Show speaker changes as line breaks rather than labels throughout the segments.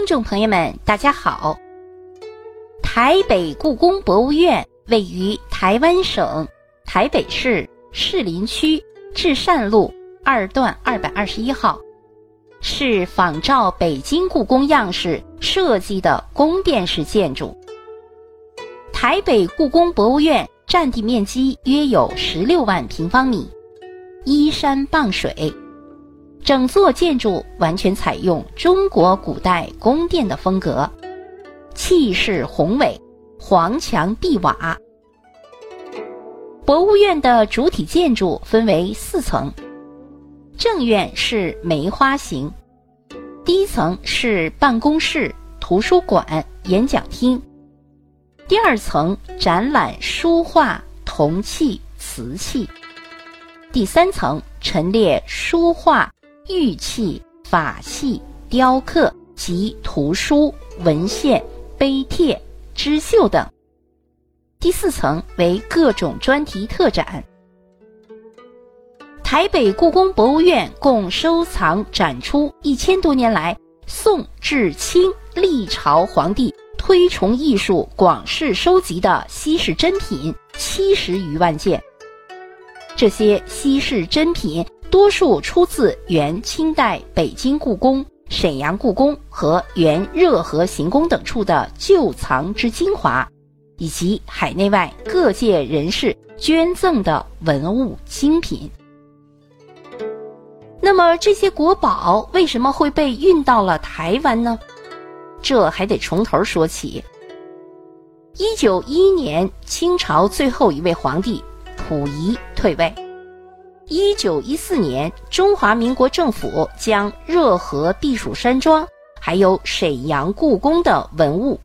听众朋友们，大家好。台北故宫博物院位于台湾省台北市士林区至善路二段二百二十一号，是仿照北京故宫样式设计的宫殿式建筑。台北故宫博物院占地面积约有十六万平方米，依山傍水。整座建筑完全采用中国古代宫殿的风格，气势宏伟，黄墙碧瓦。博物院的主体建筑分为四层，正院是梅花形，第一层是办公室、图书馆、演讲厅，第二层展览书画、铜器、瓷器，第三层陈列书画。玉器、法器、雕刻及图书、文献、碑帖、织绣等。第四层为各种专题特展。台北故宫博物院共收藏展出一千多年来宋至清历朝皇帝推崇艺术广式收集的稀世珍品七十余万件。这些稀世珍品。多数出自原清代北京故宫、沈阳故宫和原热河行宫等处的旧藏之精华，以及海内外各界人士捐赠的文物精品。那么，这些国宝为什么会被运到了台湾呢？这还得从头说起。一九一一年，清朝最后一位皇帝溥仪退位。一九一四年，中华民国政府将热河避暑山庄还有沈阳故宫的文物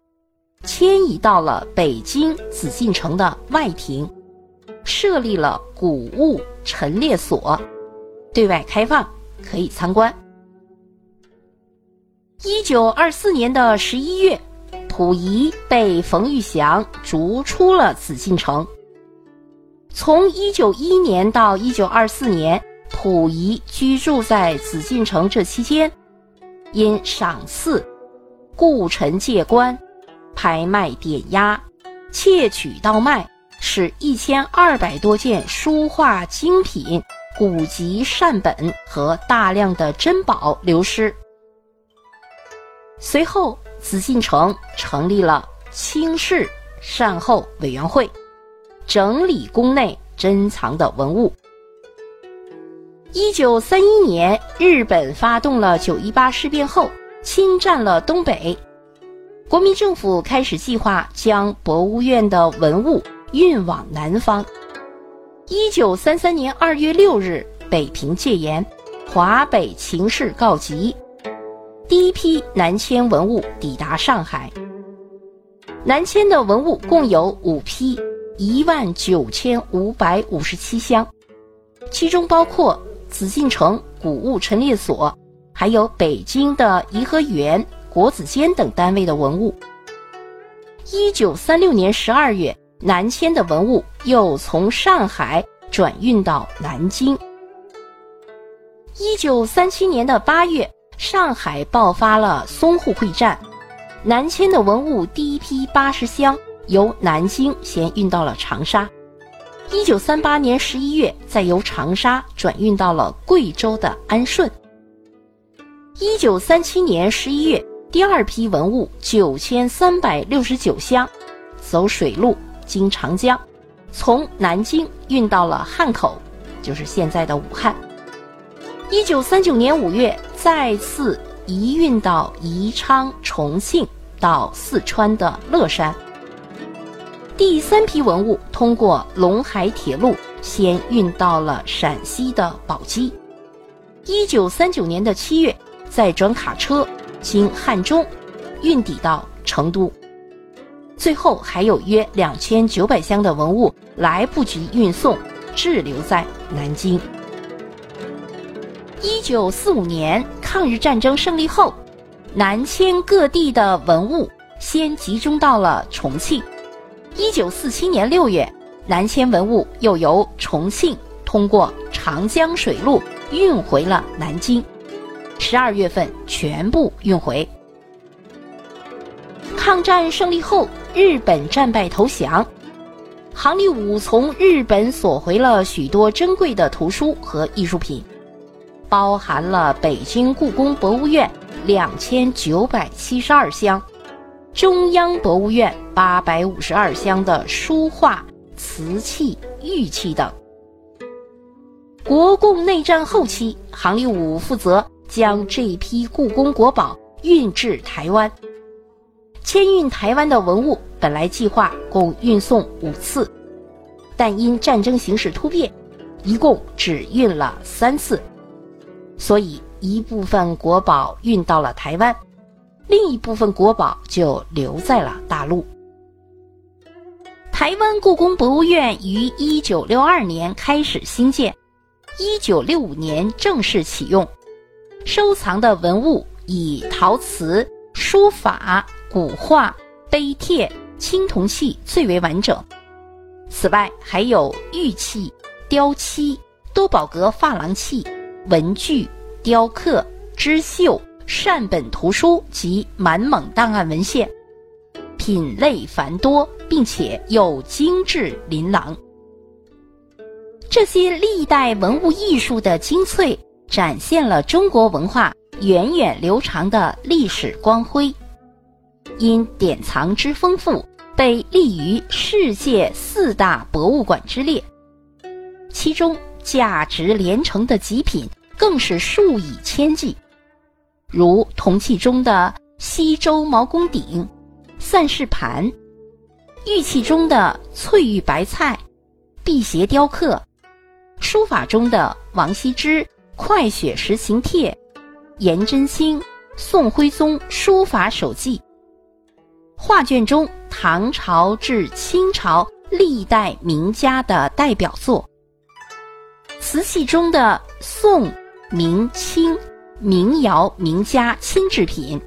迁移到了北京紫禁城的外庭，设立了古物陈列所，对外开放，可以参观。一九二四年的十一月，溥仪被冯玉祥逐出了紫禁城。从一九一一年到一九二四年，溥仪居住在紫禁城这期间，因赏赐、故臣借官、拍卖点押、窃取盗卖，使一千二百多件书画精品、古籍善本和大量的珍宝流失。随后，紫禁城成立了清室善后委员会。整理宫内珍藏的文物。一九三一年，日本发动了九一八事变后，侵占了东北，国民政府开始计划将博物院的文物运往南方。一九三三年二月六日，北平戒严，华北情势告急，第一批南迁文物抵达上海。南迁的文物共有五批。一万九千五百五十七箱，其中包括紫禁城古物陈列所，还有北京的颐和园、国子监等单位的文物。一九三六年十二月，南迁的文物又从上海转运到南京。一九三七年的八月，上海爆发了淞沪会战，南迁的文物第一批八十箱。由南京先运到了长沙，一九三八年十一月，再由长沙转运到了贵州的安顺。一九三七年十一月，第二批文物九千三百六十九箱，走水路经长江，从南京运到了汉口，就是现在的武汉。一九三九年五月，再次移运到宜昌、重庆，到四川的乐山。第三批文物通过陇海铁路先运到了陕西的宝鸡，一九三九年的七月再转卡车经汉中运抵到成都，最后还有约两千九百箱的文物来不及运送，滞留在南京。一九四五年抗日战争胜利后，南迁各地的文物先集中到了重庆。一九四七年六月，南迁文物又由重庆通过长江水路运回了南京。十二月份全部运回。抗战胜利后，日本战败投降，杭立武从日本索回了许多珍贵的图书和艺术品，包含了北京故宫博物院两千九百七十二箱、中央博物院八百五十二箱的书画、瓷器、玉器等。国共内战后期，杭立武负责将这批故宫国宝运至台湾。迁运台湾的文物本来计划共运送五次，但因战争形势突变，一共只运了三次，所以一部分国宝运到了台湾，另一部分国宝就留在了大陆。台湾故宫博物院于一九六二年开始兴建，一九六五年正式启用，收藏的文物以陶瓷、书法。古画、碑帖、青铜器最为完整，此外还有玉器、雕漆、多宝格珐琅器、文具、雕刻、织绣、善本图书及满蒙档案文献，品类繁多，并且又精致琳琅。这些历代文物艺术的精粹，展现了中国文化源远流长的历史光辉。因典藏之丰富，被立于世界四大博物馆之列。其中价值连城的极品更是数以千计，如铜器中的西周毛公鼎、散氏盘；玉器中的翠玉白菜、辟邪雕刻；书法中的王羲之快雪时行帖、颜真卿、宋徽宗书法手记。画卷中，唐朝至清朝历代名家的代表作；瓷器中的宋、明、清名窑名家亲制品，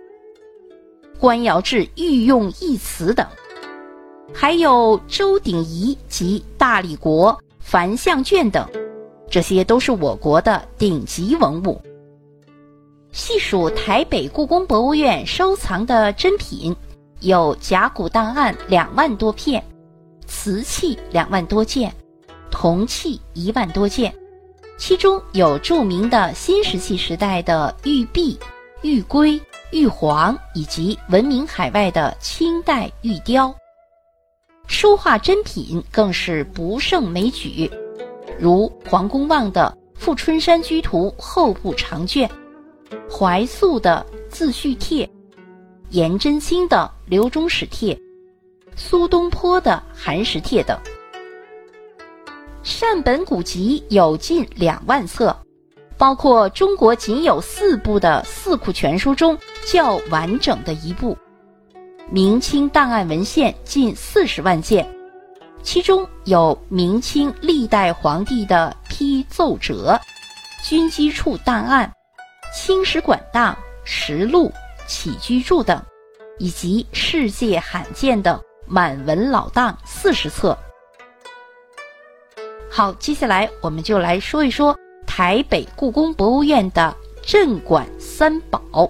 官窑制御用一瓷等，还有周鼎彝及大理国梵像卷等，这些都是我国的顶级文物。细数台北故宫博物院收藏的珍品。有甲骨档案两万多片，瓷器两万多件，铜器一万多件，其中有著名的新石器时代的玉璧、玉圭、玉璜，以及闻名海外的清代玉雕。书画珍品更是不胜枚举，如黄公望的《富春山居图》后部长卷，怀素的自叙帖。颜真卿的《刘中史帖》，苏东坡的《寒食帖》等，善本古籍有近两万册，包括中国仅有四部的《四库全书》中较完整的一部。明清档案文献近四十万件，其中有明清历代皇帝的批奏折、军机处档案、清史馆档、实录。起居注等，以及世界罕见的满文老档四十册。好，接下来我们就来说一说台北故宫博物院的镇馆三宝。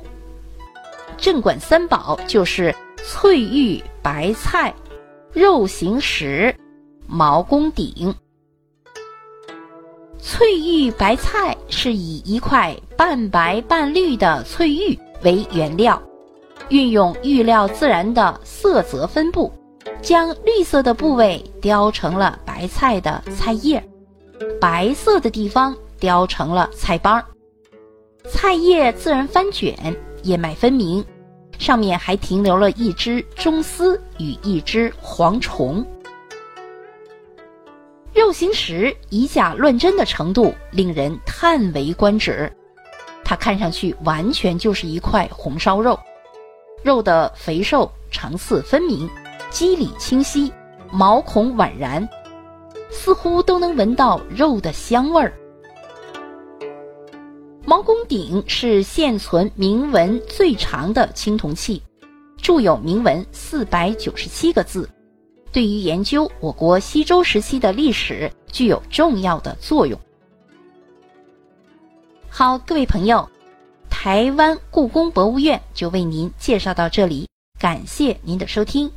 镇馆三宝就是翠玉白菜、肉形石、毛公鼎。翠玉白菜是以一块半白半绿的翠玉。为原料，运用玉料自然的色泽分布，将绿色的部位雕成了白菜的菜叶，白色的地方雕成了菜帮。菜叶自然翻卷，叶脉分明，上面还停留了一只中丝与一只蝗虫。肉形石以假乱真的程度令人叹为观止。它看上去完全就是一块红烧肉，肉的肥瘦层次分明，肌理清晰，毛孔宛然，似乎都能闻到肉的香味儿。毛公鼎是现存铭文最长的青铜器，铸有铭文四百九十七个字，对于研究我国西周时期的历史具有重要的作用。好，各位朋友，台湾故宫博物院就为您介绍到这里，感谢您的收听。